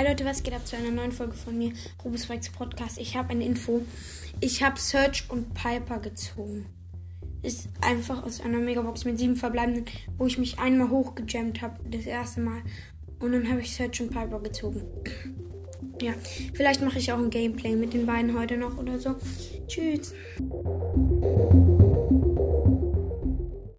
Hi Leute, was geht ab zu einer neuen Folge von mir, Rubus Rex Podcast. Ich habe eine Info. Ich habe Search und Piper gezogen. Ist einfach aus einer Megabox mit sieben verbleibenden, wo ich mich einmal hochgejammt habe, das erste Mal. Und dann habe ich Search und Piper gezogen. Ja, vielleicht mache ich auch ein Gameplay mit den beiden heute noch oder so. Tschüss.